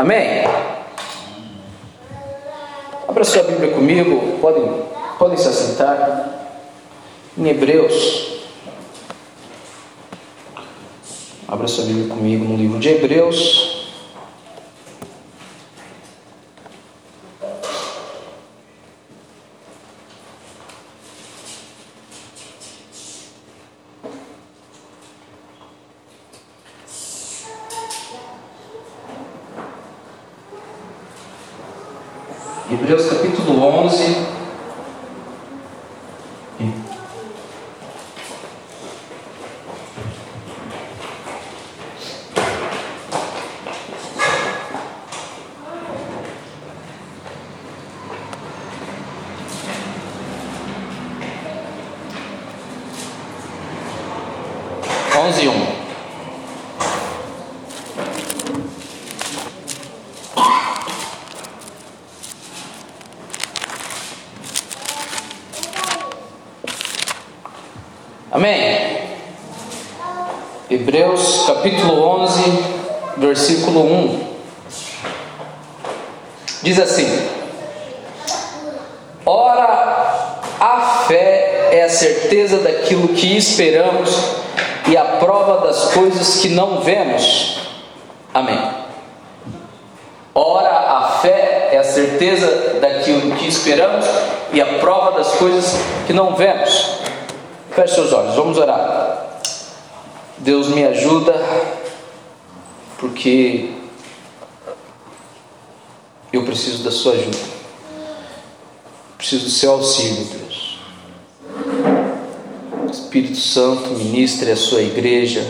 Amém? Abra sua Bíblia comigo, podem, podem se assentar. Em Hebreus. Abra sua Bíblia comigo no livro de Hebreus. Hebreus capítulo 11. Onze e um. Amém? Hebreus capítulo 11, versículo 1. Diz assim: Ora, a fé é a certeza daquilo que esperamos e a prova das coisas que não vemos. Amém. Ora, a fé é a certeza daquilo que esperamos e a prova das coisas que não vemos. Feche seus olhos, vamos orar. Deus me ajuda, porque eu preciso da sua ajuda. Preciso do seu auxílio, Deus. Espírito Santo, ministre a sua igreja,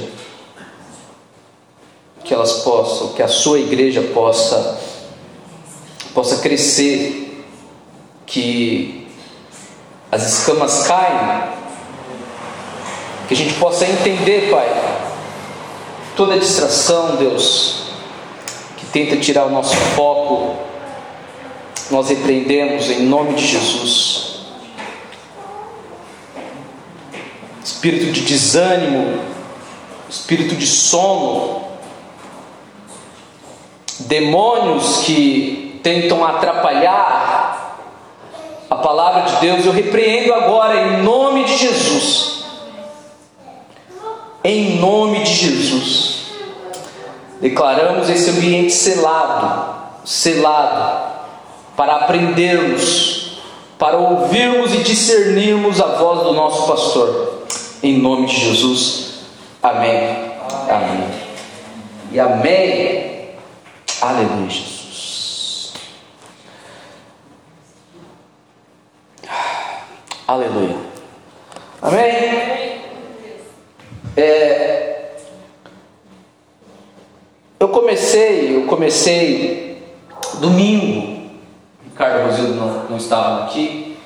que elas possam, que a sua igreja possa possa crescer, que as escamas caem que a gente possa entender, Pai, toda distração, Deus, que tenta tirar o nosso foco, nós repreendemos em nome de Jesus. Espírito de desânimo, espírito de sono, demônios que tentam atrapalhar a palavra de Deus, eu repreendo agora em nome de Jesus em nome de Jesus. Declaramos esse ambiente selado, selado, para aprendermos, para ouvirmos e discernirmos a voz do nosso pastor. Em nome de Jesus. Amém. Amém. E amém. Aleluia, Jesus. Aleluia. Amém. É, eu comecei, eu comecei domingo, Ricardo Rosildo não, não estava aqui.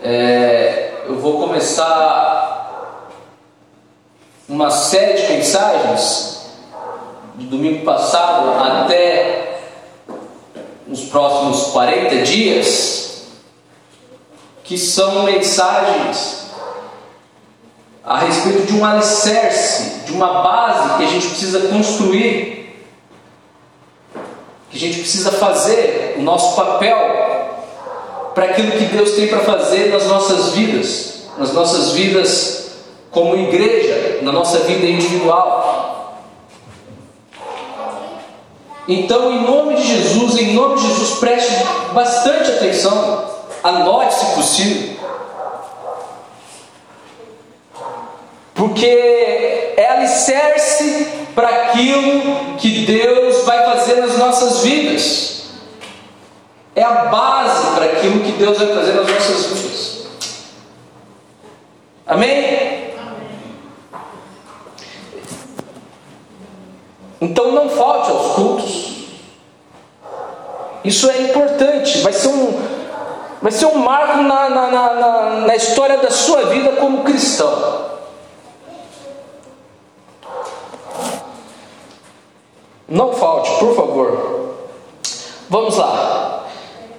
É, eu vou começar uma série de mensagens do domingo passado até os próximos 40 dias, que são mensagens a respeito de um alicerce, de uma base que a gente precisa construir, que a gente precisa fazer o nosso papel para aquilo que Deus tem para fazer nas nossas vidas, nas nossas vidas como igreja, na nossa vida individual. Então, em nome de Jesus, em nome de Jesus, preste bastante atenção, anote se possível. Porque é alicerce para aquilo que Deus vai fazer nas nossas vidas. É a base para aquilo que Deus vai fazer nas nossas vidas. Amém? Então não falte aos cultos. Isso é importante. Vai ser um, vai ser um marco na, na, na, na história da sua vida como cristão. Não falte, por favor. Vamos lá.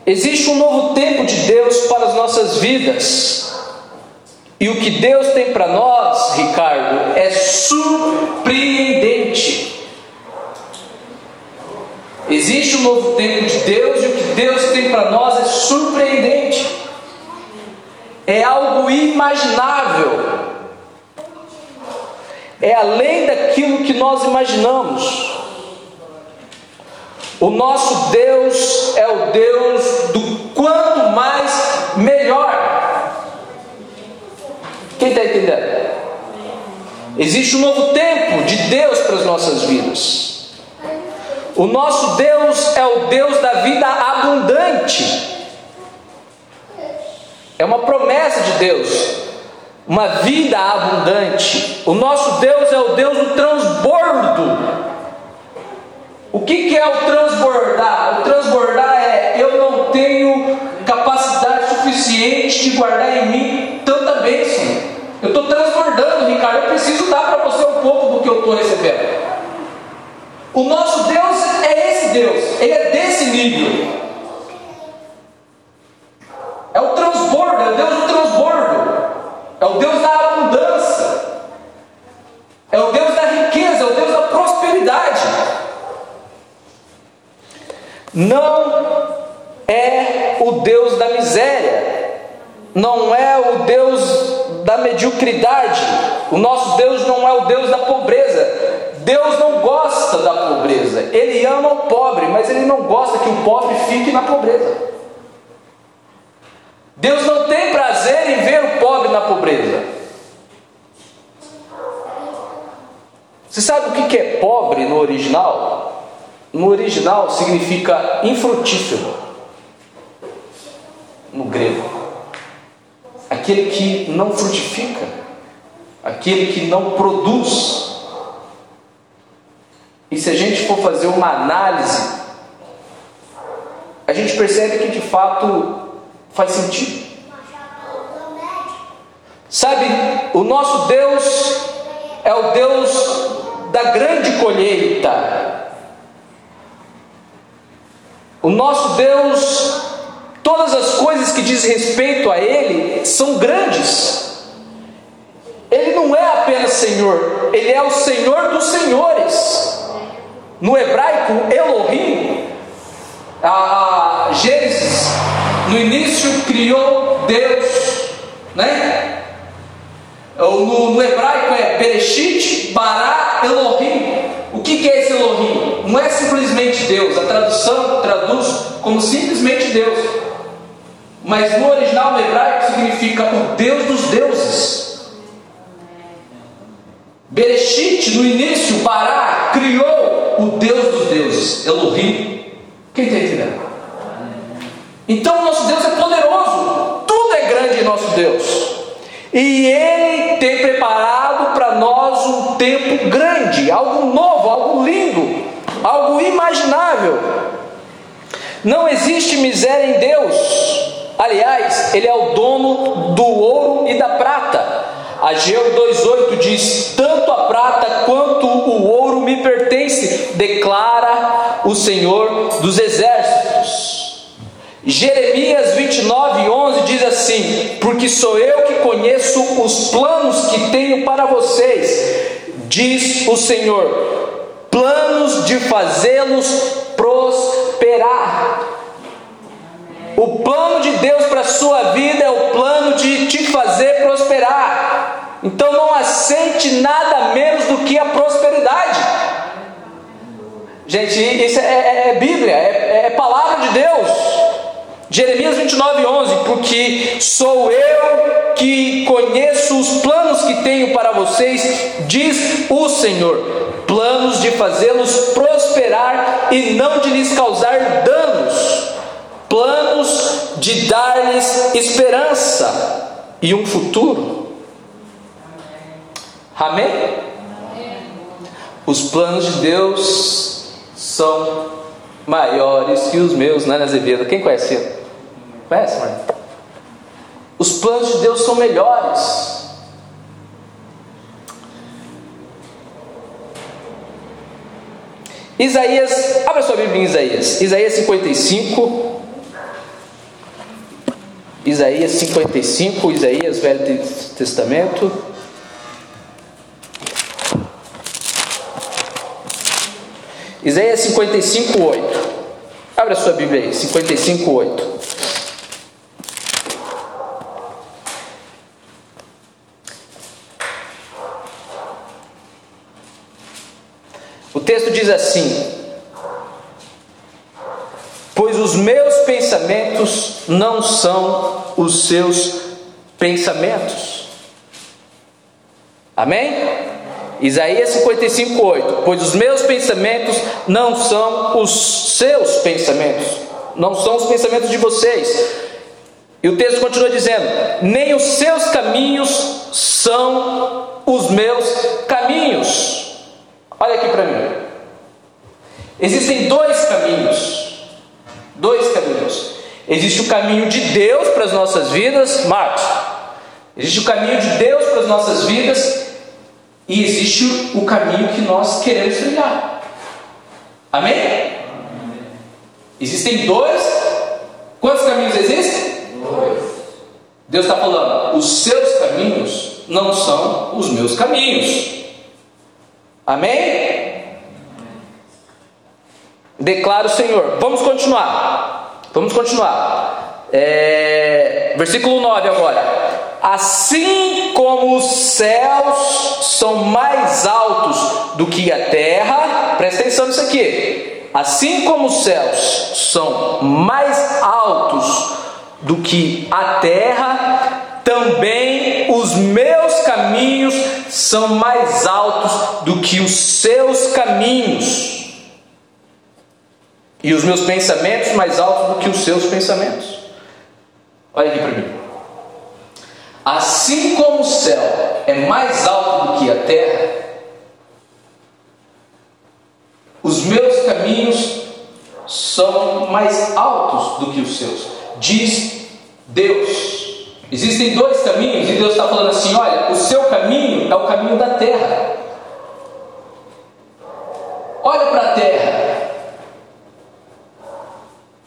Existe um novo tempo de Deus para as nossas vidas. E o que Deus tem para nós, Ricardo, é surpreendente. novo tempo de Deus e o que Deus tem para nós é surpreendente. É algo inimaginável. É além daquilo que nós imaginamos. O nosso Deus é o Deus do quanto mais melhor. Quem está entendendo? Existe um novo tempo de Deus para as nossas vidas. O nosso Deus é o Deus da vida abundante. É uma promessa de Deus, uma vida abundante. O nosso Deus é o Deus do transbordo. O que, que é o transbordar? O transbordar é eu não tenho capacidade suficiente de guardar em mim tanta bênção. Eu estou transbordando, Ricardo. Eu preciso dar para você um pouco do que eu estou recebendo. O nosso Deus é esse Deus, ele é desse nível. É o transbordo, é o Deus do transbordo, é o Deus da abundância, é o Deus da riqueza, é o Deus da prosperidade. Não é o Deus da miséria, não é o Deus da mediocridade, o nosso Deus não é o Deus da pobreza. Deus não gosta da pobreza, Ele ama o pobre, mas Ele não gosta que o pobre fique na pobreza. Deus não tem prazer em ver o pobre na pobreza. Você sabe o que é pobre no original? no significa infrutífero, no grego. Aquele que não frutifica, aquele que não produz. E se a gente for fazer uma análise, a gente percebe que de fato faz sentido. Sabe, o nosso Deus é o Deus da grande colheita, o nosso Deus, todas as coisas que diz respeito a Ele são grandes. Ele não é apenas Senhor, Ele é o Senhor dos senhores. No hebraico, Elohim, a Gênesis, no início criou Deus, né? No, no hebraico é Bereshit, Bará, Elohim. O que, que é esse Elohim? Não é simplesmente Deus, a tradução traduz como simplesmente Deus. Mas no original no hebraico significa o Deus dos deuses. Bereshit, no início, Bará, criou o Deus dos deuses, Elohim. Quem está entendendo? Então nosso Deus é poderoso, tudo é grande em nosso Deus. E Ele tem preparado para nós um tempo grande, algo novo, algo lindo, algo imaginável. Não existe miséria em Deus. Aliás, Ele é o dono do ouro e da prata. Ageu 2,8 diz: Tanto a prata quanto o ouro me pertence, declara o Senhor dos exércitos. Jeremias 29, 11 diz assim: Porque sou eu que conheço os planos que tenho para vocês, diz o Senhor, planos de fazê-los prosperar. O plano de Deus para a sua vida é o plano de te fazer prosperar. Então não aceite nada menos do que a prosperidade. Gente, isso é, é, é Bíblia, é, é palavra de Deus. Jeremias 29, 11: Porque sou eu que conheço os planos que tenho para vocês, diz o Senhor, planos de fazê-los prosperar e não de lhes causar danos, planos de dar-lhes esperança e um futuro. Amém? Os planos de Deus são maiores que os meus, né, Azevedo? Quem conhece? Conhece, mãe? Os planos de Deus são melhores. Isaías, abra sua Bíblia em Isaías, Isaías 55. Isaías 55, Isaías, Velho Testamento. Isaías 55, 8. Abra sua Bíblia aí, 55, 8. Texto diz assim: Pois os meus pensamentos não são os seus pensamentos. Amém? Isaías 55, 8: Pois os meus pensamentos não são os seus pensamentos, não são os pensamentos de vocês. E o texto continua dizendo: Nem os seus caminhos são os meus caminhos. Olha aqui para mim. Existem dois caminhos. Dois caminhos. Existe o caminho de Deus para as nossas vidas, Marcos. Existe o caminho de Deus para as nossas vidas e existe o caminho que nós queremos trilhar. Amém? Existem dois. Quantos caminhos existem? Dois. Deus está falando: os seus caminhos não são os meus caminhos. Amém? Declara o Senhor. Vamos continuar. Vamos continuar. É, versículo 9 agora. Assim como os céus são mais altos do que a terra, presta atenção nisso aqui. Assim como os céus são mais altos do que a terra, também os meus caminhos são mais altos do que os seus caminhos, e os meus pensamentos mais altos do que os seus pensamentos. Olha aqui para mim. Assim como o céu é mais alto do que a terra, os meus caminhos são mais altos do que os seus, diz Deus. Existem dois caminhos, e Deus está falando assim: olha, o seu caminho é o caminho da terra. Olha para a terra.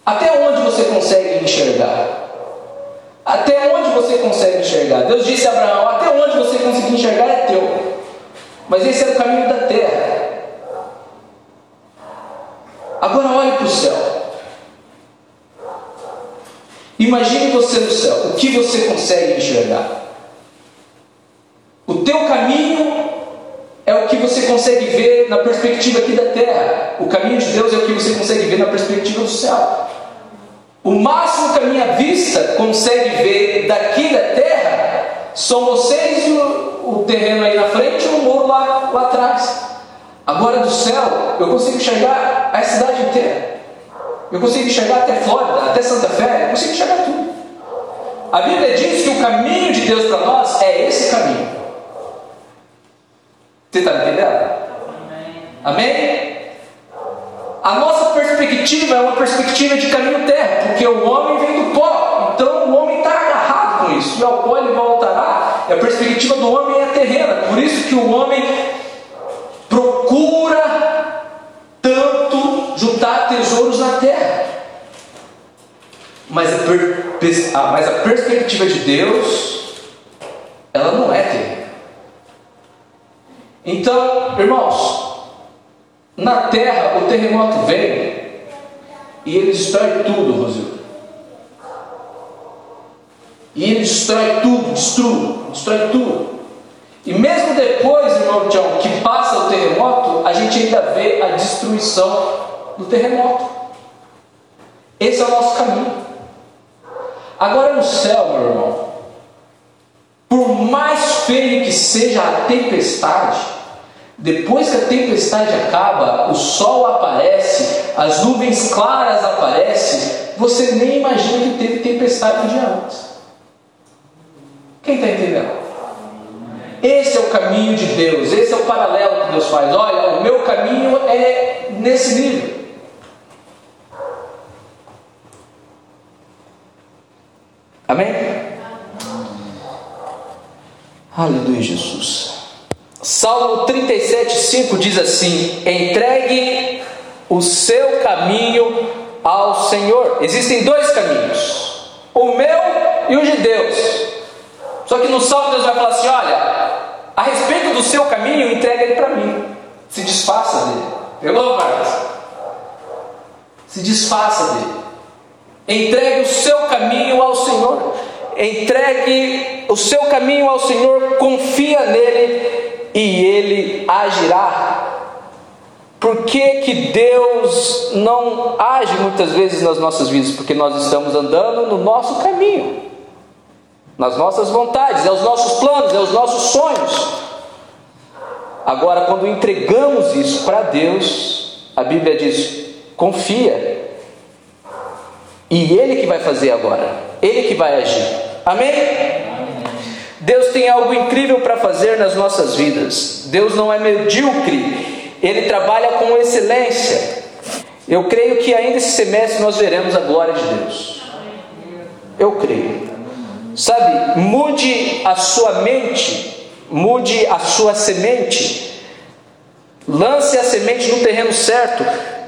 Até onde você consegue enxergar? Até onde você consegue enxergar? Deus disse a Abraão: Até onde você conseguir enxergar é teu. Mas esse é o caminho da terra. Agora olhe para o céu. Imagine você no céu. O que você consegue enxergar? O teu caminho é o que você consegue ver na perspectiva aqui da terra. O caminho de Deus é o que você consegue ver na perspectiva do céu. O máximo que a minha vista consegue ver daqui da terra são vocês e o, o terreno aí na frente e o muro lá, lá atrás. Agora do céu, eu consigo enxergar a cidade inteira. Eu consigo enxergar até Flórida, até Santa Fé, eu consigo enxergar tudo. A Bíblia diz que o caminho de Deus para nós é esse caminho. Você está entendendo? Amém? A nossa perspectiva é uma perspectiva de caminho terra, porque o homem vem do pó, então o homem está agarrado com isso, e ao pó ele voltará. E a perspectiva do homem é terrena, por isso que o homem procura tanto juntar tesouros na terra. Mas a, per, ah, mas a perspectiva de Deus, ela não é terrena. Então, irmãos, na terra, o terremoto vem e ele destrói tudo, Rosildo. E ele destrói tudo, destrói, destrói tudo. E mesmo depois, irmão John, que passa o terremoto, a gente ainda vê a destruição do terremoto. Esse é o nosso caminho. Agora no céu, meu irmão, por mais feio que seja a tempestade, depois que a tempestade acaba, o sol aparece, as nuvens claras aparecem, você nem imagina que teve tempestade um dia antes. Quem está entendendo? Esse é o caminho de Deus, esse é o paralelo que Deus faz. Olha, o meu caminho é nesse nível. Amém? Aleluia, Jesus. Salmo 37,5 diz assim: entregue o seu caminho ao Senhor. Existem dois caminhos, o meu e o de Deus. Só que no Salmo Deus vai falar assim: olha, a respeito do seu caminho, entregue ele para mim. Se desfaça dele. Pegou, Marcos? Se desfaça dele. Entregue o seu caminho ao Senhor. Entregue o seu caminho ao Senhor, confia nele e ele agirá. Por que, que Deus não age muitas vezes nas nossas vidas? Porque nós estamos andando no nosso caminho, nas nossas vontades, é os nossos planos, é os nossos sonhos. Agora, quando entregamos isso para Deus, a Bíblia diz: confia, e Ele que vai fazer agora, Ele que vai agir. Amém? Deus tem algo incrível para fazer nas nossas vidas. Deus não é medíocre ele trabalha com excelência. Eu creio que ainda esse semestre nós veremos a glória de Deus. Eu creio. Sabe, mude a sua mente, mude a sua semente, lance a semente no terreno certo,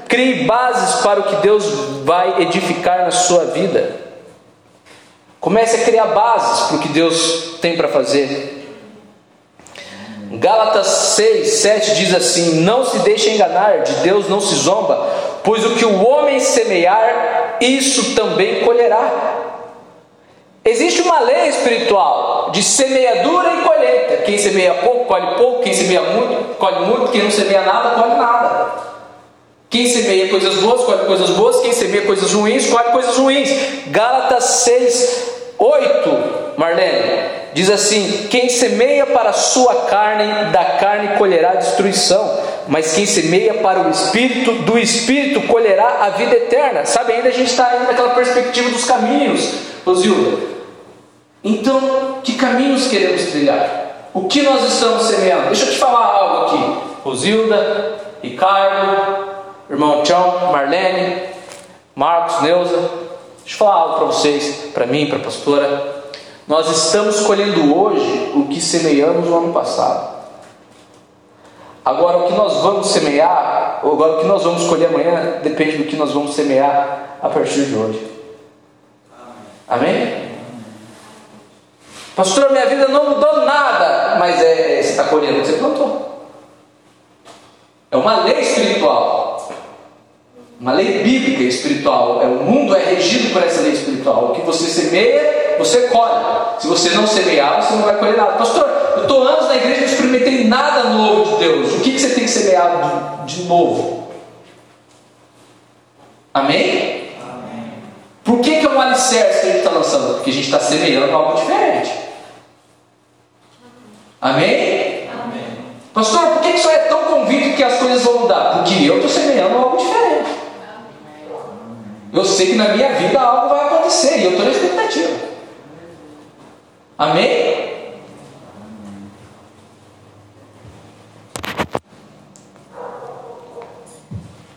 crie bases para o que Deus vai edificar na sua vida. Comece a criar bases para o que Deus tem para fazer. Gálatas 6, 7 diz assim: Não se deixe enganar, de Deus não se zomba, pois o que o homem semear, isso também colherá. Existe uma lei espiritual de semeadura e colheita. Quem semeia pouco, colhe pouco, quem semeia muito, colhe muito, quem não semeia nada, colhe nada. Quem semeia coisas boas, colhe coisas boas, quem semeia coisas ruins, colhe coisas ruins. Gálatas 6, 8, Marlene. Diz assim: Quem semeia para a sua carne, da carne colherá destruição, mas quem semeia para o espírito, do espírito colherá a vida eterna. Sabe, ainda a gente está naquela perspectiva dos caminhos, Rosilda. Então, que caminhos queremos trilhar? O que nós estamos semeando? Deixa eu te falar algo aqui, Rosilda, Ricardo, irmão Tião, Marlene, Marcos, Neuza. Deixa eu falar algo para vocês, para mim, para a pastora. Nós estamos colhendo hoje o que semeamos no ano passado. Agora, o que nós vamos semear, ou agora o que nós vamos colher amanhã, depende do que nós vamos semear a partir de hoje. Amém? Pastor, minha vida não mudou nada, mas é, é você está colhendo o que você plantou. É uma lei espiritual, uma lei bíblica espiritual. É, o mundo é regido por essa lei espiritual. O que você semeia você colhe. Se você não semear, você não vai colher nada. Pastor, eu estou anos na igreja e não experimentei nada novo de Deus. O que, que você tem que semear de, de novo? Amém? Amém? Por que, que é um alicerce que a gente está lançando? Porque a gente está semeando algo diferente. Amém? Amém? Pastor, por que, que o senhor é tão convicto que as coisas vão mudar? Porque eu estou semeando algo diferente. Eu sei que na minha vida algo vai acontecer e eu estou na expectativa. Amém?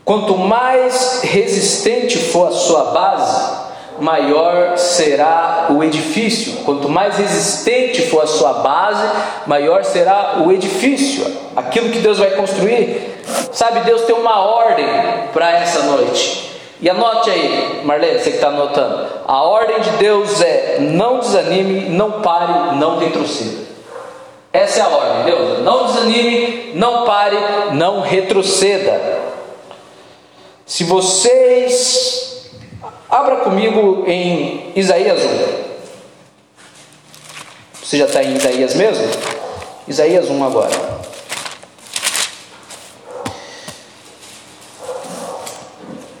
Quanto mais resistente for a sua base, maior será o edifício. Quanto mais resistente for a sua base, maior será o edifício. Aquilo que Deus vai construir. Sabe, Deus tem uma ordem para essa noite. E anote aí, Marlene, você que está anotando. A ordem de Deus é: não desanime, não pare, não retroceda. Essa é a ordem, Deus. Não desanime, não pare, não retroceda. Se vocês. Abra comigo em Isaías 1. Você já está em Isaías mesmo? Isaías 1 agora.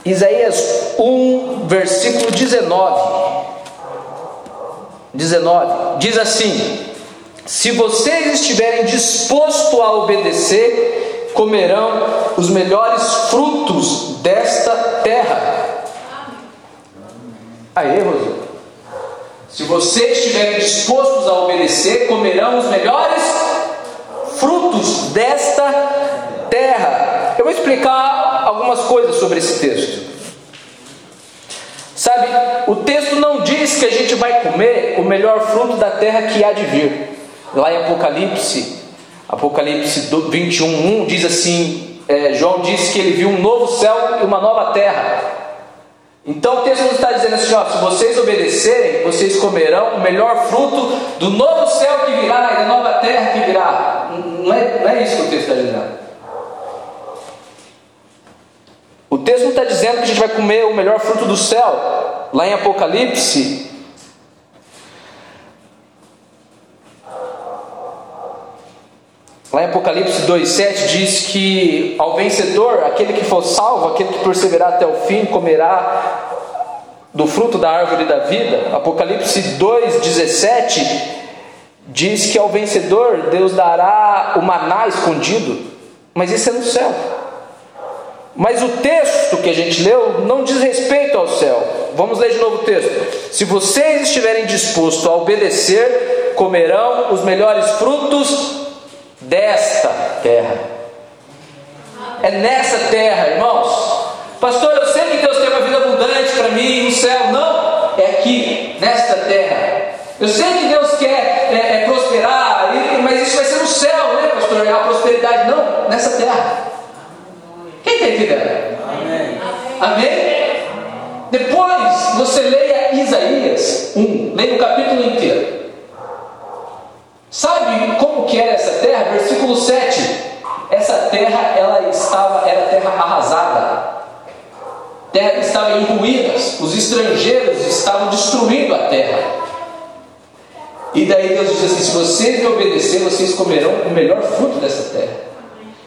Isaías 1, versículo 19. 19 diz assim: Se vocês estiverem dispostos a obedecer, comerão os melhores frutos desta terra. Aí, Rosana. Se vocês estiverem dispostos a obedecer, comerão os melhores frutos desta terra. Eu vou explicar algumas coisas sobre esse texto. Sabe, o texto não diz que a gente vai comer o melhor fruto da terra que há de vir. Lá em Apocalipse, Apocalipse 21, 1 diz assim: é, João disse que ele viu um novo céu e uma nova terra. Então o texto está dizendo assim: ó, se vocês obedecerem, vocês comerão o melhor fruto do novo céu que virá e da nova terra que virá. Não é, não é isso que o texto está dizendo. O texto não está dizendo que a gente vai comer o melhor fruto do céu. Lá em Apocalipse, Lá em Apocalipse 2,7 diz que ao vencedor, aquele que for salvo, aquele que perseverar até o fim, comerá do fruto da árvore da vida. Apocalipse 2,17 diz que ao vencedor Deus dará o maná escondido, mas isso é no céu. Mas o texto que a gente leu não diz respeito ao céu. Vamos ler de novo o texto. Se vocês estiverem dispostos a obedecer, comerão os melhores frutos desta terra. É nessa terra, irmãos. Pastor, eu sei que Deus tem uma vida abundante para mim no céu. Não, é aqui, nesta terra. Eu sei que Deus quer é, é, prosperar, mas isso vai ser no céu, né, pastor? É a prosperidade. Não, nessa terra. Quem está entendendo? Amém. Amém? Depois você leia Isaías 1, leia o capítulo inteiro. Sabe como que era essa terra? Versículo 7. Essa terra ela estava era terra arrasada. Terra estava em ruínas. Os estrangeiros estavam destruindo a terra. E daí Deus diz assim: se vocês me obedecer, vocês comerão o melhor fruto dessa terra.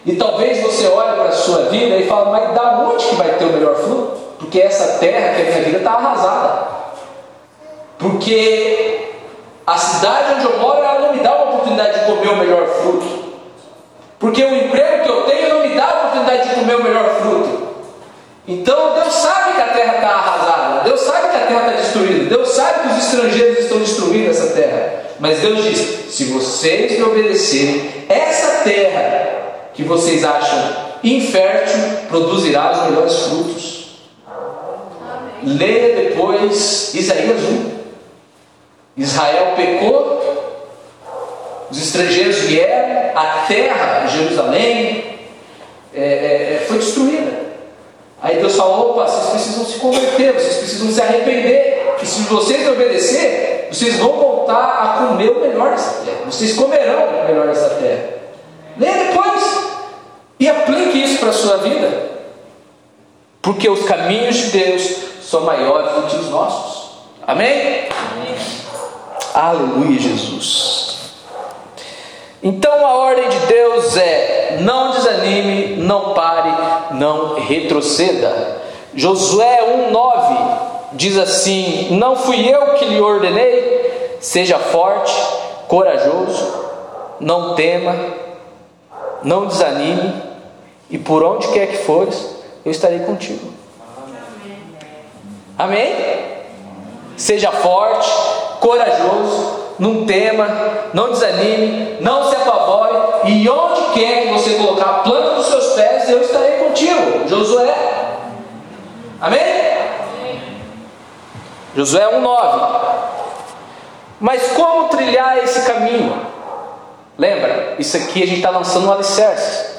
E talvez você olhe para a sua vida e fale, mas da onde que vai ter o melhor fruto? Porque essa terra que é a minha vida está arrasada. Porque a cidade onde eu moro, ela não me dá a oportunidade de comer o melhor fruto. Porque o emprego que eu tenho não me dá a oportunidade de comer o melhor fruto. Então Deus sabe que a terra está arrasada, Deus sabe que a terra está destruída, Deus sabe que os estrangeiros estão destruindo essa terra. Mas Deus diz: se vocês me obedecerem, essa terra que vocês acham infértil produzirá os melhores frutos. Leia depois Isaías 1. Israel pecou, os estrangeiros vieram, a terra, Jerusalém, é, é, é, foi destruída. Aí Deus falou: opa, vocês precisam se converter, vocês precisam se arrepender, e se vocês obedecer, vocês vão voltar a comer o melhor dessa terra, vocês comerão o melhor dessa terra. Leia depois e aplique isso para a sua vida, porque os caminhos de Deus são maiores do que os nossos. Amém? Amém. Aleluia, Jesus. Então a ordem de Deus é: não desanime, não pare, não retroceda. Josué 1,9 diz assim: Não fui eu que lhe ordenei, seja forte, corajoso, não tema, não desanime, e por onde quer que fores, eu estarei contigo. Amém? Seja forte, corajoso, não tema, não desanime, não se apavore, e onde quer que você colocar a planta dos seus pés, eu estarei contigo. Josué. Amém? Josué 1,9. Mas como trilhar esse caminho? Lembra? Isso aqui a gente está lançando um alicerce.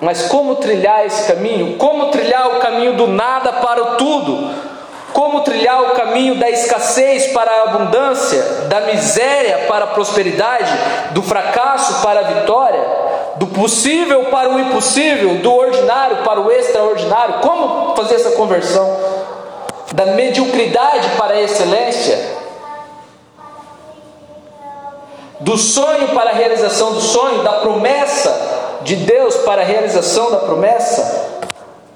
Mas como trilhar esse caminho? Como trilhar o caminho do nada para o tudo? Como trilhar o caminho da escassez para a abundância, da miséria para a prosperidade, do fracasso para a vitória, do possível para o impossível, do ordinário para o extraordinário. Como fazer essa conversão? Da mediocridade para a excelência, do sonho para a realização do sonho, da promessa de Deus para a realização da promessa,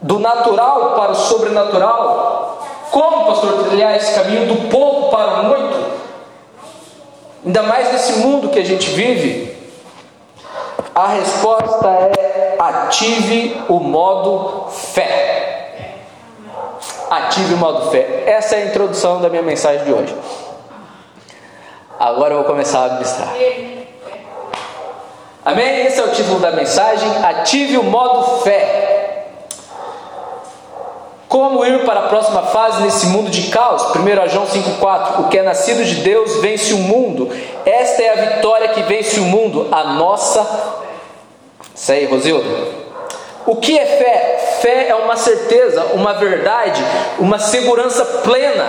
do natural para o sobrenatural, como, pastor, trilhar esse caminho do pouco para o muito? Ainda mais nesse mundo que a gente vive. A resposta é: ative o modo fé. Ative o modo fé. Essa é a introdução da minha mensagem de hoje. Agora eu vou começar a administrar. Amém? Esse é o título da mensagem. Ative o modo fé. Como ir para a próxima fase nesse mundo de caos? 1 João 5,4: O que é nascido de Deus vence o mundo. Esta é a vitória que vence o mundo, a nossa. Isso aí, Rosildo. O que é fé? Fé é uma certeza, uma verdade, uma segurança plena,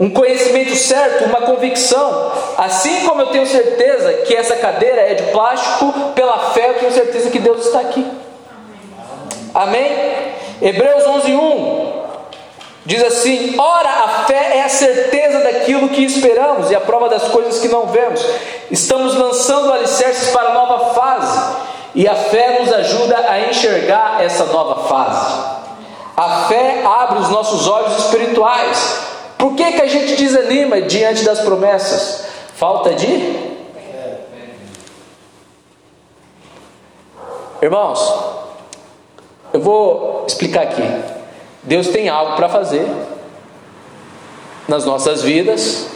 um conhecimento certo, uma convicção. Assim como eu tenho certeza que essa cadeira é de plástico, pela fé eu tenho certeza que Deus está aqui. Amém? Hebreus 11, 1 diz assim: Ora, a fé é a certeza daquilo que esperamos e a prova das coisas que não vemos. Estamos lançando alicerces para a nova fase e a fé nos ajuda a enxergar essa nova fase. A fé abre os nossos olhos espirituais. Por que, que a gente desanima diante das promessas? Falta de Irmãos, eu vou explicar aqui. Deus tem algo para fazer nas nossas vidas.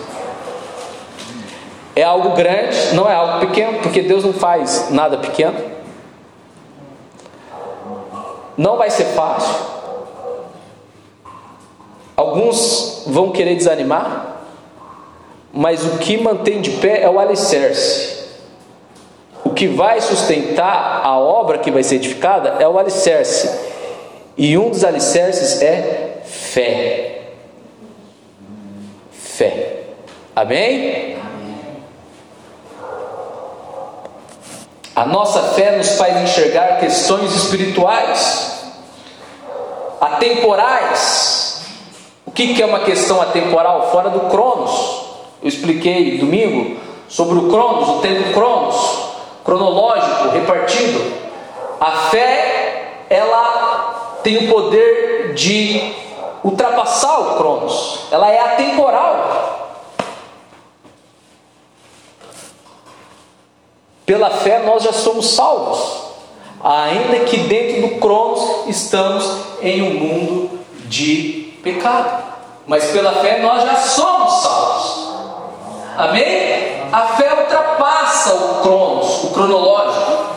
É algo grande, não é algo pequeno, porque Deus não faz nada pequeno. Não vai ser fácil. Alguns vão querer desanimar, mas o que mantém de pé é o alicerce. O que vai sustentar a obra que vai ser edificada é o alicerce. E um dos alicerces é fé. Fé. Amém? A nossa fé nos faz enxergar questões espirituais, atemporais. O que é uma questão atemporal? Fora do Cronos. Eu expliquei domingo sobre o Cronos, o tempo Cronos cronológico, repartido. A fé, ela tem o poder de ultrapassar o Cronos, ela é atemporal. Pela fé nós já somos salvos, ainda que dentro do Cronos estamos em um mundo de pecado. Mas pela fé nós já somos salvos. Amém? A fé ultrapassa o cronos, o cronológico.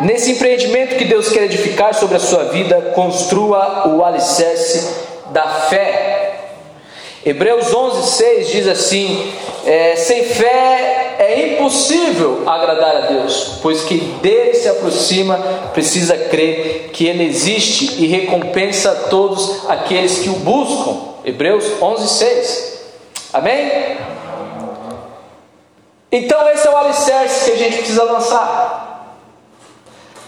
Nesse empreendimento que Deus quer edificar sobre a sua vida, construa o alicerce da fé. Hebreus 11:6 diz assim: é, sem fé é impossível agradar a Deus, pois que dele se aproxima precisa crer que ele existe e recompensa todos aqueles que o buscam. Hebreus 11, 6. Amém? Então, esse é o alicerce que a gente precisa lançar.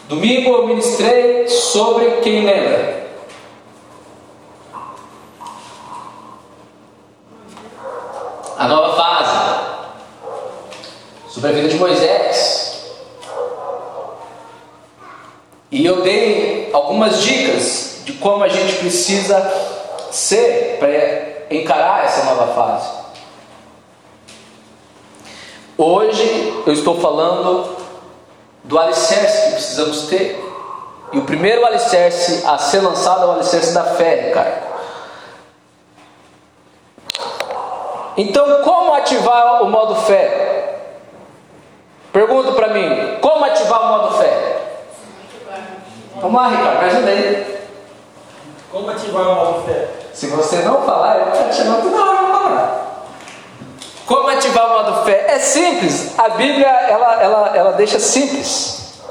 Domingo eu ministrei sobre quem lembra. A nova fase. Sobre a vida de Moisés. E eu dei algumas dicas de como a gente precisa ser para encarar essa nova fase. Hoje eu estou falando do alicerce que precisamos ter. E o primeiro alicerce a ser lançado é o alicerce da fé, cara. Então, como ativar o modo fé? Pergunta para mim, como ativar o modo fé? Vamos lá, Ricardo, me ajuda aí. Como ativar o modo fé? Se você não falar, vou estar te chamando toda hora para falar. Como ativar o modo fé? É simples. A Bíblia ela, ela, ela deixa simples.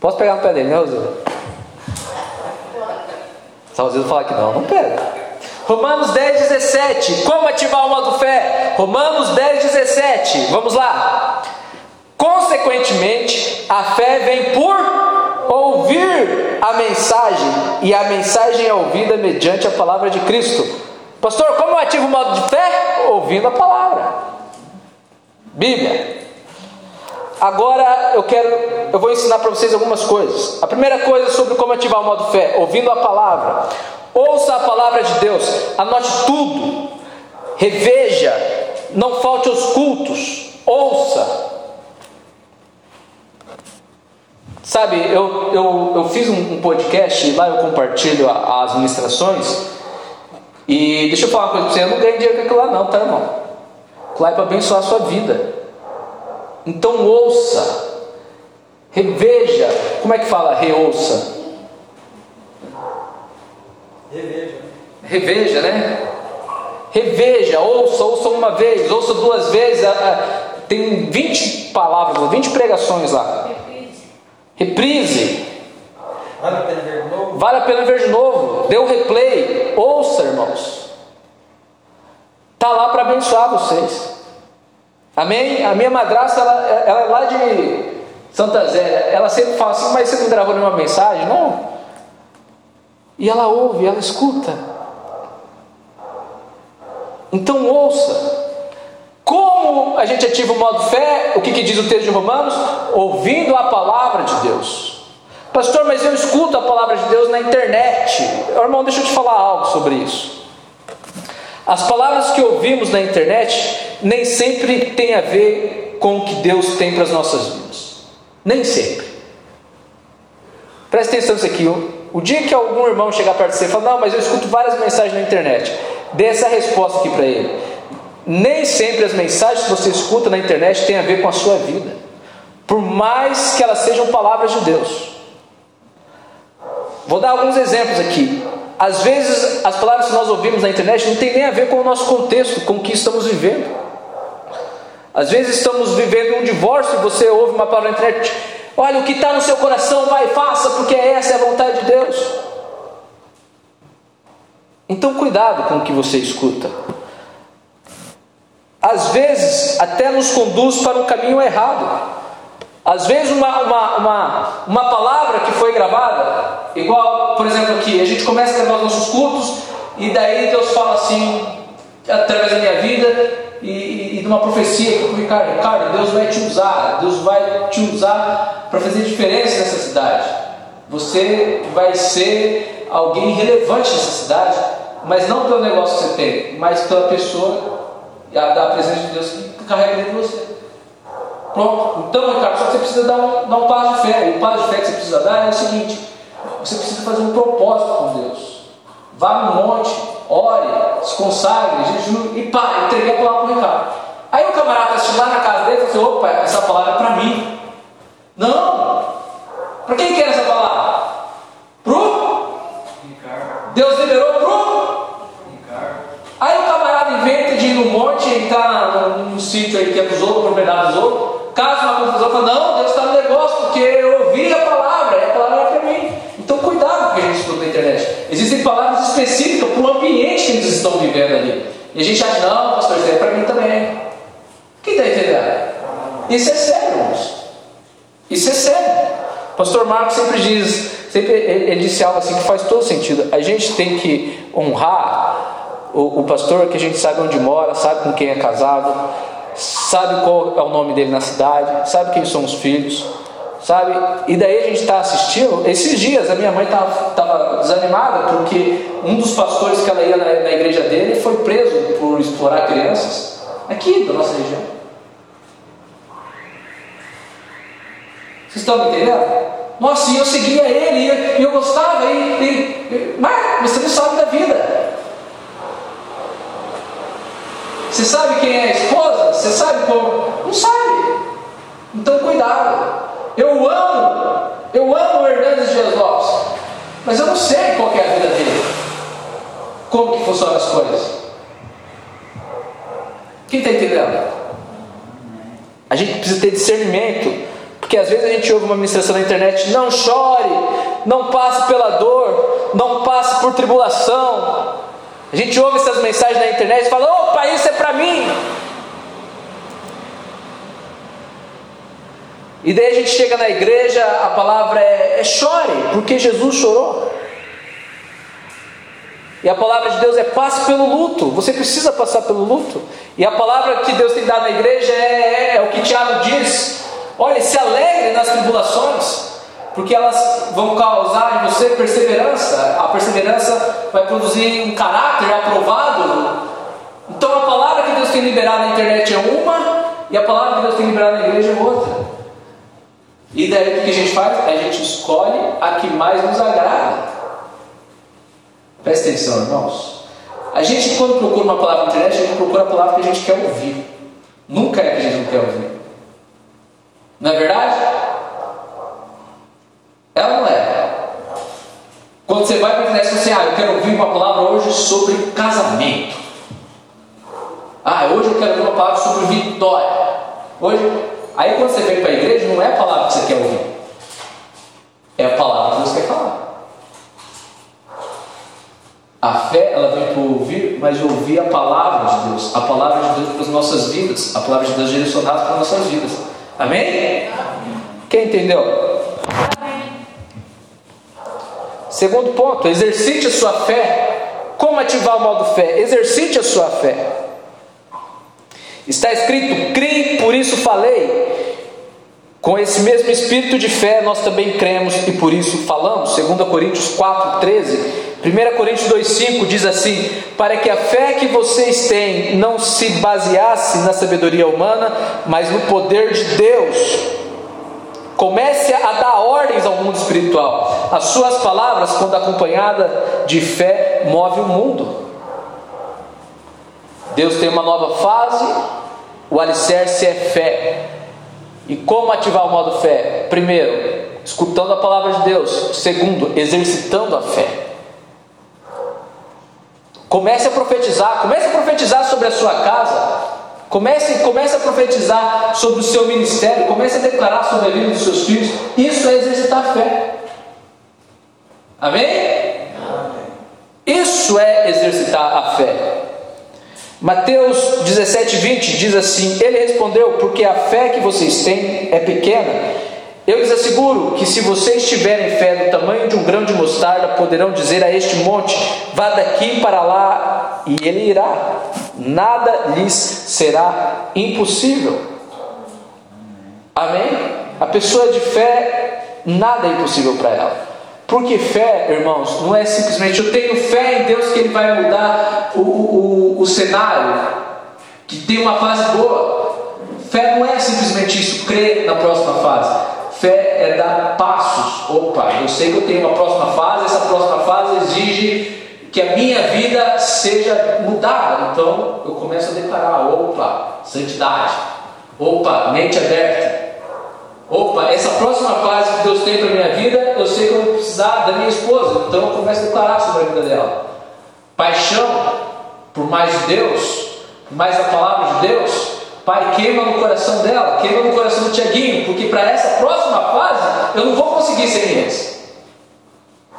Posso pegar no pé dele, né, Rosildo? Se o falar que não, não pega. Romanos 10, 17. Como ativar o modo fé? Romanos 10, 17. Vamos lá. Consequentemente, a fé vem por ouvir a mensagem, e a mensagem é ouvida mediante a palavra de Cristo. Pastor, como eu ativo o modo de fé? Ouvindo a palavra. Bíblia. Agora eu quero, eu vou ensinar para vocês algumas coisas. A primeira coisa sobre como ativar o modo fé, ouvindo a palavra. Ouça a palavra de Deus, anote tudo, reveja, não falte aos cultos, ouça, Sabe, eu, eu, eu fiz um, um podcast e lá eu compartilho a, as ministrações. E deixa eu falar uma coisa para você: eu não ganho dinheiro com aquilo lá, não, tá, irmão? Aquilo lá é para abençoar a sua vida. Então ouça, reveja. Como é que fala reouça? Reveja. Reveja, né? Reveja, ouça, ouça uma vez, ouça duas vezes. Tem 20 palavras, 20 pregações lá. Reprise. Vale a pena ver de novo? Vale a pena ver de novo. Dê um replay. Ouça, irmãos. Está lá para abençoar vocês. Amém? A minha madrasta, ela, ela é lá de Santa Zélia. Ela sempre fala assim, mas você não gravou nenhuma mensagem? Não. E ela ouve, ela escuta. Então ouça. Como a gente ativa o modo fé? O que, que diz o texto de Romanos? Ouvindo a palavra de Deus. Pastor, mas eu escuto a palavra de Deus na internet. Irmão, deixa eu te falar algo sobre isso. As palavras que ouvimos na internet nem sempre têm a ver com o que Deus tem para as nossas vidas. Nem sempre. Preste atenção nisso aqui. O dia que algum irmão chegar perto de você e falar, não, mas eu escuto várias mensagens na internet, dê essa resposta aqui para ele. Nem sempre as mensagens que você escuta na internet têm a ver com a sua vida, por mais que elas sejam palavras de Deus. Vou dar alguns exemplos aqui. Às vezes, as palavras que nós ouvimos na internet não tem nem a ver com o nosso contexto, com o que estamos vivendo. Às vezes, estamos vivendo um divórcio e você ouve uma palavra na internet: Olha, o que está no seu coração, vai faça, porque essa é a vontade de Deus. Então, cuidado com o que você escuta. Às vezes, até nos conduz para um caminho errado. Às vezes, uma, uma, uma, uma palavra que foi gravada, igual, por exemplo, aqui, a gente começa a gravar os nossos cultos, e daí Deus fala assim, através da minha vida, e, e de uma profecia que eu Ricardo, Ricardo, Deus vai te usar, Deus vai te usar para fazer diferença nessa cidade. Você vai ser alguém relevante nessa cidade, mas não pelo negócio que você tem, mas pela pessoa da presença de Deus que carrega dentro de você. Pronto. Então, Ricardo, só que você precisa dar um, dar um passo de fé. E o passo de fé que você precisa dar é o seguinte: você precisa fazer um propósito com Deus. Vá no monte, ore, se consagre, jejum e pá, entregue a palavra para o Ricardo. Aí o camarada está lá na casa dele e fala assim: opa, essa palavra é para mim. Não! Para quem quer essa palavra? Pro? Ricardo. Deus liberou pro? Ricardo. Aí o camarada inventa de ir no monte e está num sítio aí que é dos outros, propriedade dos outros caso uma confusão, fala, não, Deus está no negócio, porque eu ouvi a palavra, a palavra é para mim. Então cuidado com o que a gente escuta na internet. Existem palavras específicas para o ambiente que eles estão vivendo ali. E a gente acha, não, pastor, isso é para mim também. Quem está entendendo? Isso é sério, irmãos. Isso é sério. Pastor Marcos sempre diz, sempre ele disse algo assim que faz todo sentido. A gente tem que honrar o, o pastor que a gente sabe onde mora, sabe com quem é casado, sabe qual é o nome dele na cidade, sabe quem são os filhos, sabe? E daí a gente está assistindo. Esses dias a minha mãe estava desanimada porque um dos pastores que ela ia na, na, igreja dele foi preso por explorar crianças aqui da nossa região. Vocês estão me entendendo? Nossa, e eu seguia ele, e eu, gostava, e, e, mas você não sabe da vida. Você sabe quem é a esposa? Você sabe como? Não sabe. Então cuidado. Eu amo, eu amo o Hernandes Dias Lopes, mas eu não sei qual é a vida dele. Como que funcionam as coisas? Quem está entendendo? A gente precisa ter discernimento, porque às vezes a gente ouve uma ministração na internet: não chore, não passe pela dor, não passe por tribulação. A gente ouve essas mensagens na internet e fala: opa, isso é para mim. E daí a gente chega na igreja, a palavra é, é chore, porque Jesus chorou. E a palavra de Deus é passe pelo luto. Você precisa passar pelo luto. E a palavra que Deus tem dado na igreja é, é, é o que Tiago diz: olha, se alegre nas tribulações porque elas vão causar em você perseverança. A perseverança vai produzir um caráter aprovado. Então a palavra que Deus tem liberado na internet é uma, e a palavra que Deus tem liberado na igreja é outra. E daí o que a gente faz? A gente escolhe a que mais nos agrada. Presta atenção, irmãos. A gente, quando procura uma palavra na internet, a gente procura a palavra que a gente quer ouvir. Nunca é que a gente não quer ouvir. Não é verdade? Ela não é. Quando você vai para a internet você, ah, eu quero ouvir uma palavra hoje sobre casamento. Ah, hoje eu quero ouvir uma palavra sobre vitória. Hoje, aí quando você vem para a igreja, não é a palavra que você quer ouvir. É a palavra que Deus quer falar. A fé, ela vem para ouvir, mas ouvir a palavra de Deus. a palavra de Deus para as nossas vidas, a palavra de Deus direcionada para as nossas vidas. Amém? Quem entendeu? Segundo ponto, exercite a sua fé. Como ativar o modo fé? Exercite a sua fé. Está escrito: "Crie, por isso falei". Com esse mesmo espírito de fé, nós também cremos e por isso falamos. 2 Coríntios 4:13. 1 Coríntios 2,5 diz assim: Para que a fé que vocês têm não se baseasse na sabedoria humana, mas no poder de Deus. Comece a dar ordens ao mundo espiritual. As suas palavras, quando acompanhada de fé, move o mundo. Deus tem uma nova fase, o alicerce é fé. E como ativar o modo fé? Primeiro, escutando a palavra de Deus. Segundo, exercitando a fé. Comece a profetizar, comece a profetizar sobre a sua casa, Comece, comece a profetizar sobre o seu ministério, comece a declarar sobre a vida dos seus filhos. Isso é exercitar a fé. Amém? Isso é exercitar a fé. Mateus 17, 20 diz assim: Ele respondeu, porque a fé que vocês têm é pequena. Eu lhes asseguro que se vocês tiverem fé do tamanho de um grão de mostarda, poderão dizer a este monte: vá daqui para lá, e ele irá. Nada lhes será impossível. Amém? A pessoa de fé, nada é impossível para ela. Porque fé, irmãos, não é simplesmente eu tenho fé em Deus que Ele vai mudar o, o, o cenário, que tem uma fase boa. Fé não é simplesmente isso, crer na próxima fase. Fé é dar passos. Opa, eu sei que eu tenho uma próxima fase, essa próxima fase exige que a minha vida seja mudada. Então eu começo a declarar: opa, santidade. Opa, mente aberta. Opa, essa próxima fase que Deus tem para minha vida, eu sei que eu vou precisar da minha esposa. Então eu começo a declarar sobre a vida dela. Paixão por mais de Deus, mais a palavra de Deus, Pai, queima no coração dela, queima no coração do Tiaguinho, porque para essa próxima fase eu não vou conseguir sem eles.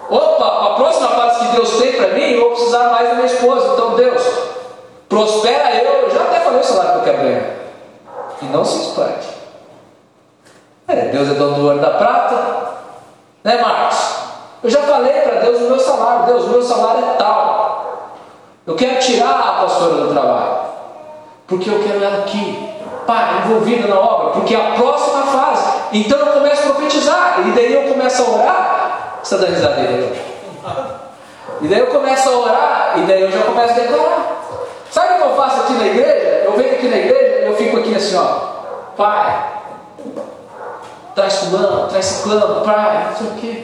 Opa, a próxima fase que Deus tem para mim, eu vou precisar mais da minha esposa. Então, Deus, prospera eu. Eu já até falei o salário que eu quero ganhar. E não se espante. É, Deus é dono do ouro da prata. Né, Marcos? Eu já falei para Deus o meu salário. Deus, o meu salário é tal. Eu quero tirar a pastora do trabalho porque eu quero ela aqui, pai, envolvida na obra, porque é a próxima fase. Então eu começo a profetizar, e daí eu começo a orar. Você dando risada aí, E daí eu começo a orar, e daí eu já começo a declarar. Sabe o que eu faço aqui na igreja? Eu venho aqui na igreja, eu fico aqui assim, ó, pai, traz fulano, traz ciclano, pai, não sei o quê.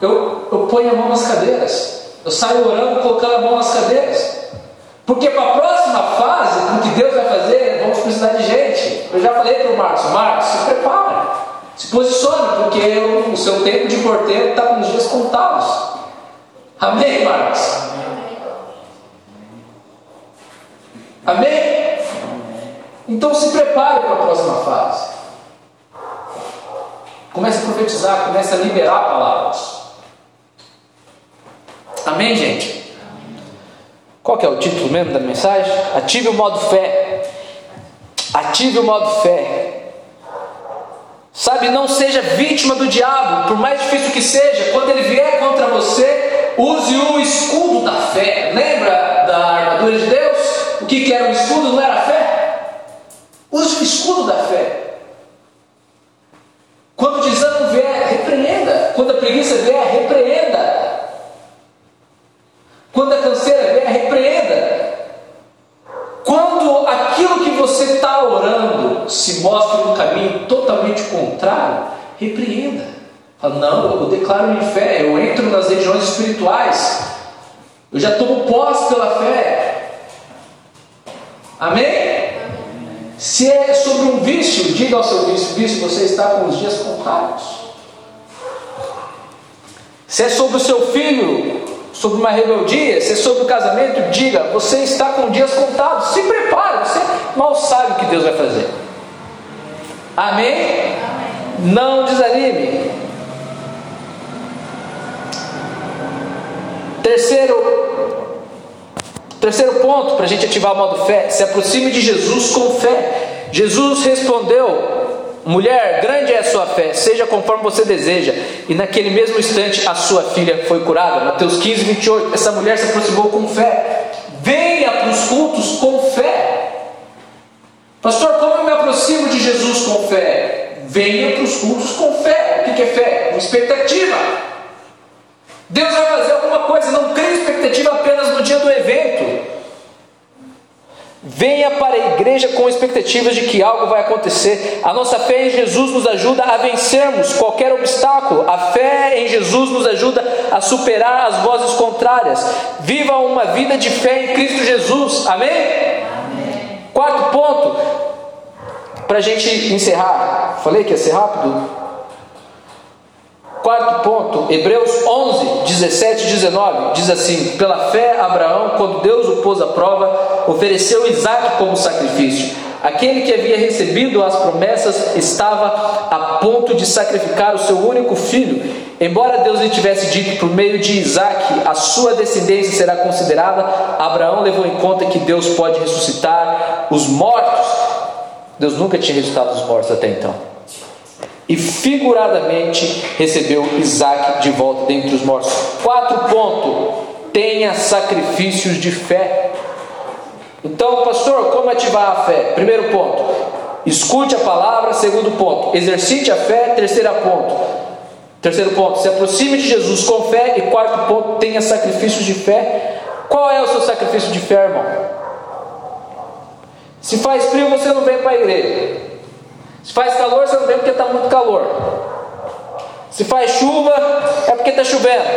Eu, eu ponho a mão nas cadeiras. Eu saio orando, colocando a mão nas cadeiras. Porque para a próxima fase, o que Deus vai fazer, vamos precisar de gente. Eu já falei para o Marcos, Marcos, se prepara, se posicione, porque o seu tempo de porteiro está com os dias contados. Amém, Marcos? Amém? Então se prepare para a próxima fase. Comece a profetizar, comece a liberar palavras. Amém, gente? Qual que é o título mesmo da mensagem? Ative o modo fé. Ative o modo fé. Sabe, não seja vítima do diabo, por mais difícil que seja, quando ele vier contra você, use o escudo da fé. Lembra da armadura de Deus? O que, que era o escudo? Não era a fé? Use o escudo da fé. Quando o desânimo vier, repreenda. Quando a preguiça vier, repreenda. Quando a canseira vier, repreenda. Quando aquilo que você está orando se mostra um caminho totalmente contrário, repreenda. Fala, não, eu declaro minha fé, eu entro nas regiões espirituais, eu já tomo posse pela fé. Amém? Amém? Se é sobre um vício, diga ao seu vício, vício, você está com os dias contados. Se é sobre o seu filho, sobre uma rebeldia, se é sobre o casamento, diga: você está com dias contados, se prepare, você mal sabe o que Deus vai fazer. Amém? Amém. Não desanime. Terceiro Terceiro ponto para a gente ativar o modo fé: se aproxime de Jesus com fé. Jesus respondeu Mulher, grande é a sua fé, seja conforme você deseja. E naquele mesmo instante a sua filha foi curada. Mateus 15, 28. Essa mulher se aproximou com fé. Venha para os cultos com fé. Pastor, como eu me aproximo de Jesus com fé? Venha para os cultos com fé. O que é fé? Uma expectativa. Deus vai fazer alguma coisa, não crie expectativa apenas no dia do evento. Venha para a igreja com expectativas de que algo vai acontecer. A nossa fé em Jesus nos ajuda a vencermos qualquer obstáculo. A fé em Jesus nos ajuda a superar as vozes contrárias. Viva uma vida de fé em Cristo Jesus. Amém? Amém. Quarto ponto, para a gente encerrar. Falei que ia ser rápido? Quarto ponto, Hebreus 11, 17 e 19, diz assim: Pela fé, Abraão, quando Deus o pôs à prova, ofereceu Isaac como sacrifício. Aquele que havia recebido as promessas estava a ponto de sacrificar o seu único filho. Embora Deus lhe tivesse dito por meio de Isaac, a sua descendência será considerada, Abraão levou em conta que Deus pode ressuscitar os mortos. Deus nunca tinha ressuscitado os mortos até então e figuradamente recebeu Isaac de volta dentre os mortos. Quatro pontos. Tenha sacrifícios de fé. Então, pastor, como ativar a fé? Primeiro ponto, escute a palavra. Segundo ponto, exercite a fé. Terceiro ponto, terceiro ponto, se aproxime de Jesus com fé. E quarto ponto, tenha sacrifícios de fé. Qual é o seu sacrifício de fé, irmão? Se faz frio, você não vem para a igreja. Se faz calor, você não vem porque está muito calor. Se faz chuva, é porque está chovendo.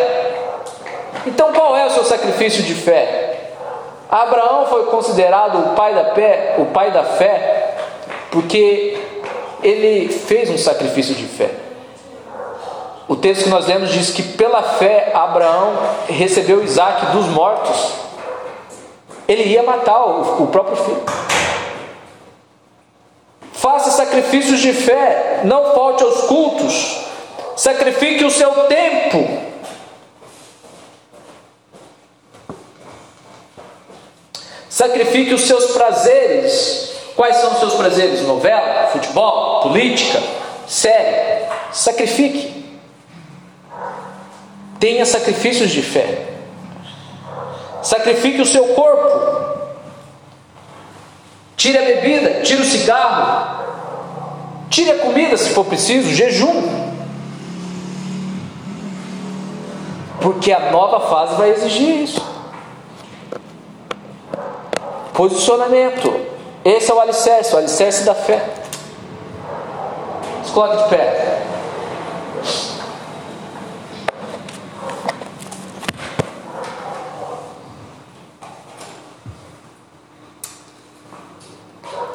Então qual é o seu sacrifício de fé? Abraão foi considerado o pai da fé, o pai da fé, porque ele fez um sacrifício de fé. O texto que nós lemos diz que pela fé Abraão recebeu Isaac dos mortos. Ele ia matar o, o próprio filho. Faça sacrifícios de fé, não falte aos cultos, sacrifique o seu tempo. Sacrifique os seus prazeres. Quais são os seus prazeres? Novela, futebol, política, série. Sacrifique. Tenha sacrifícios de fé. Sacrifique o seu corpo. Tire a bebida, tire o cigarro, tire a comida se for preciso, jejum. Porque a nova fase vai exigir isso. Posicionamento. Esse é o alicerce, o alicerce da fé. Coloque de pé.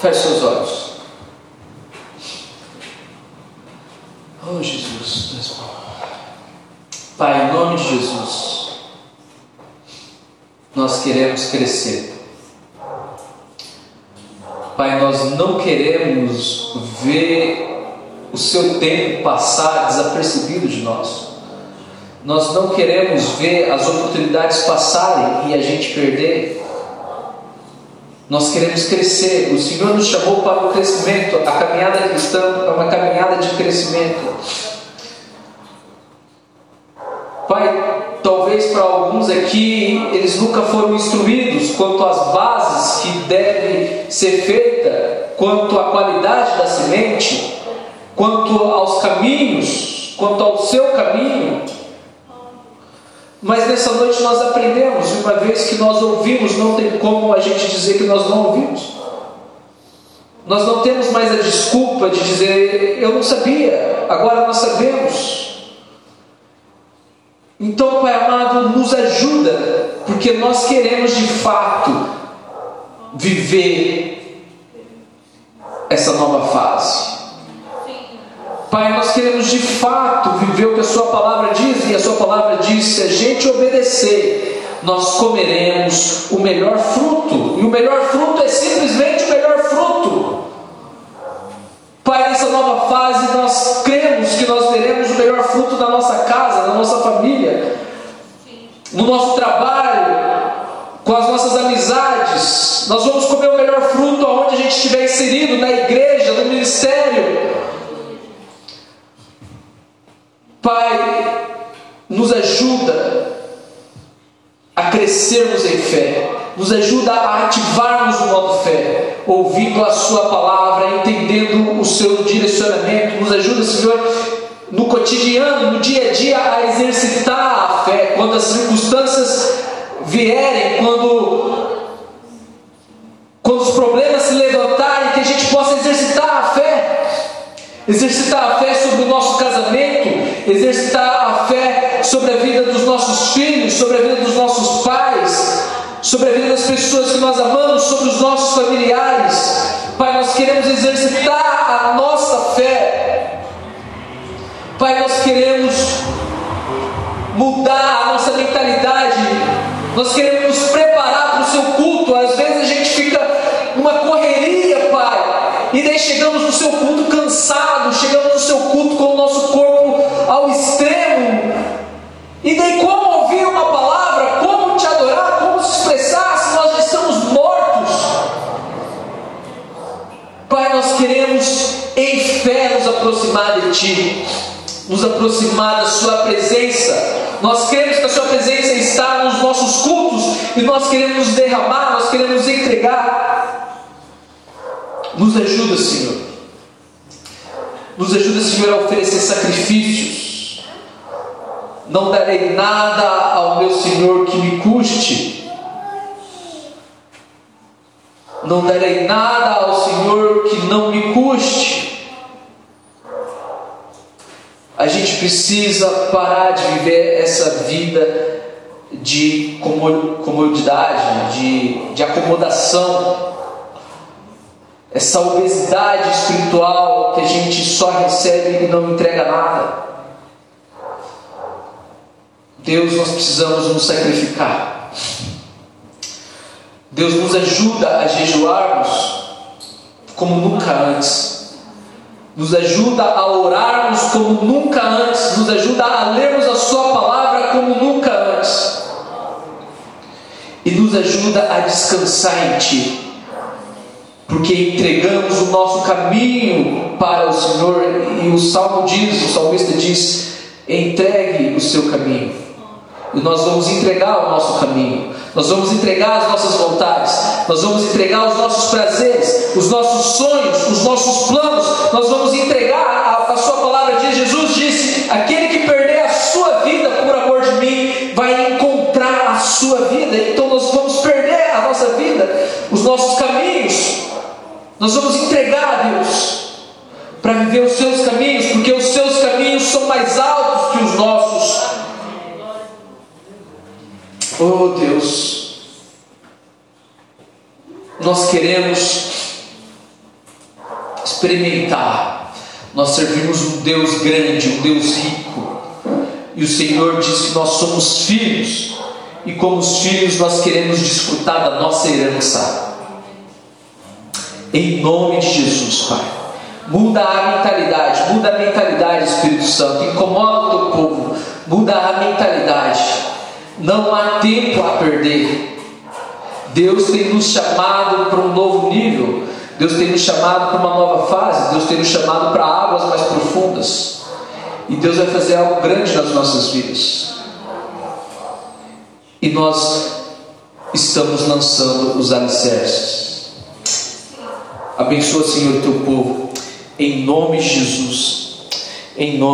Feche seus olhos. Oh Jesus, Deus Pai, em nome de Jesus, nós queremos crescer. Pai, nós não queremos ver o seu tempo passar desapercebido de nós. Nós não queremos ver as oportunidades passarem e a gente perder. Nós queremos crescer. O Senhor nos chamou para o crescimento. A caminhada cristã é uma caminhada de crescimento. Pai, talvez para alguns aqui eles nunca foram instruídos quanto às bases que deve ser feita, quanto à qualidade da semente, quanto aos caminhos, quanto ao seu caminho. Mas nessa noite nós aprendemos, uma vez que nós ouvimos, não tem como a gente dizer que nós não ouvimos. Nós não temos mais a desculpa de dizer, eu não sabia, agora nós sabemos. Então, Pai amado, nos ajuda, porque nós queremos de fato viver essa nova fase. Pai, nós queremos de fato viver o que a Sua palavra diz, e a Sua palavra diz: se a gente obedecer, nós comeremos o melhor fruto, e o melhor fruto é simplesmente o melhor fruto. Pai, nessa nova fase, nós cremos que nós teremos o melhor fruto na nossa casa, na nossa família, no nosso trabalho, com as nossas amizades, nós vamos comer o melhor fruto aonde a gente estiver inserido, na igreja, no ministério. Pai, nos ajuda a crescermos em fé, nos ajuda a ativarmos o modo fé, ouvindo a Sua palavra, entendendo o seu direcionamento, nos ajuda, Senhor, no cotidiano, no dia a dia, a exercitar a fé, quando as circunstâncias vierem, quando, quando os problemas se levantarem, que a gente possa exercitar a fé, exercitar a fé sobre o nosso casamento, sobre a vida dos nossos filhos, sobre a vida dos nossos pais, sobre a vida das pessoas que nós amamos, sobre os nossos familiares. Pai, nós queremos exercitar a nossa fé. Pai, nós queremos mudar a nossa mentalidade nós queremos nos preparar para o seu culto. Às vezes a gente fica numa correria, Pai. E daí chegamos no seu culto cansados, chegamos no seu culto com o nosso. E daí como ouvir uma palavra, como te adorar, como se expressar se nós já estamos mortos? Pai, nós queremos em fé nos aproximar de Ti, nos aproximar da Sua presença nós queremos que a Sua presença está nos nossos cultos e nós queremos derramar, nós queremos entregar. Nos ajuda, Senhor. Nos ajuda, Senhor, a oferecer sacrifícios. Não darei nada ao meu Senhor que me custe. Não darei nada ao Senhor que não me custe. A gente precisa parar de viver essa vida de comodidade, de, de acomodação, essa obesidade espiritual que a gente só recebe e não entrega nada. Deus, nós precisamos nos sacrificar. Deus nos ajuda a jejuarmos como nunca antes. Nos ajuda a orarmos como nunca antes, nos ajuda a lermos a Sua palavra como nunca antes, e nos ajuda a descansar em Ti, porque entregamos o nosso caminho para o Senhor, e o salmo diz, o salmista diz: entregue o seu caminho, nós vamos entregar o nosso caminho. Nós vamos entregar as nossas vontades, nós vamos entregar os nossos prazeres, os nossos sonhos, os nossos planos, nós vamos entregar a, a Sua palavra diz. Jesus disse: aquele que perder a sua vida por amor de mim vai encontrar a sua vida. Então nós vamos perder a nossa vida, os nossos caminhos, nós vamos entregar a Deus para viver os seus caminhos, porque os seus caminhos são mais altos que os nossos. Oh Deus, nós queremos experimentar. Nós servimos um Deus grande, um Deus rico. E o Senhor diz que nós somos filhos. E como os filhos nós queremos desfrutar da nossa herança. Em nome de Jesus, Pai. Muda a mentalidade, muda a mentalidade, Espírito Santo. Incomoda o teu povo, muda a mentalidade não há tempo a perder. Deus tem nos chamado para um novo nível. Deus tem nos chamado para uma nova fase. Deus tem nos chamado para águas mais profundas. E Deus vai fazer algo grande nas nossas vidas. E nós estamos lançando os alicerces. Abençoa, Senhor, o teu povo. Em nome de Jesus. Em nome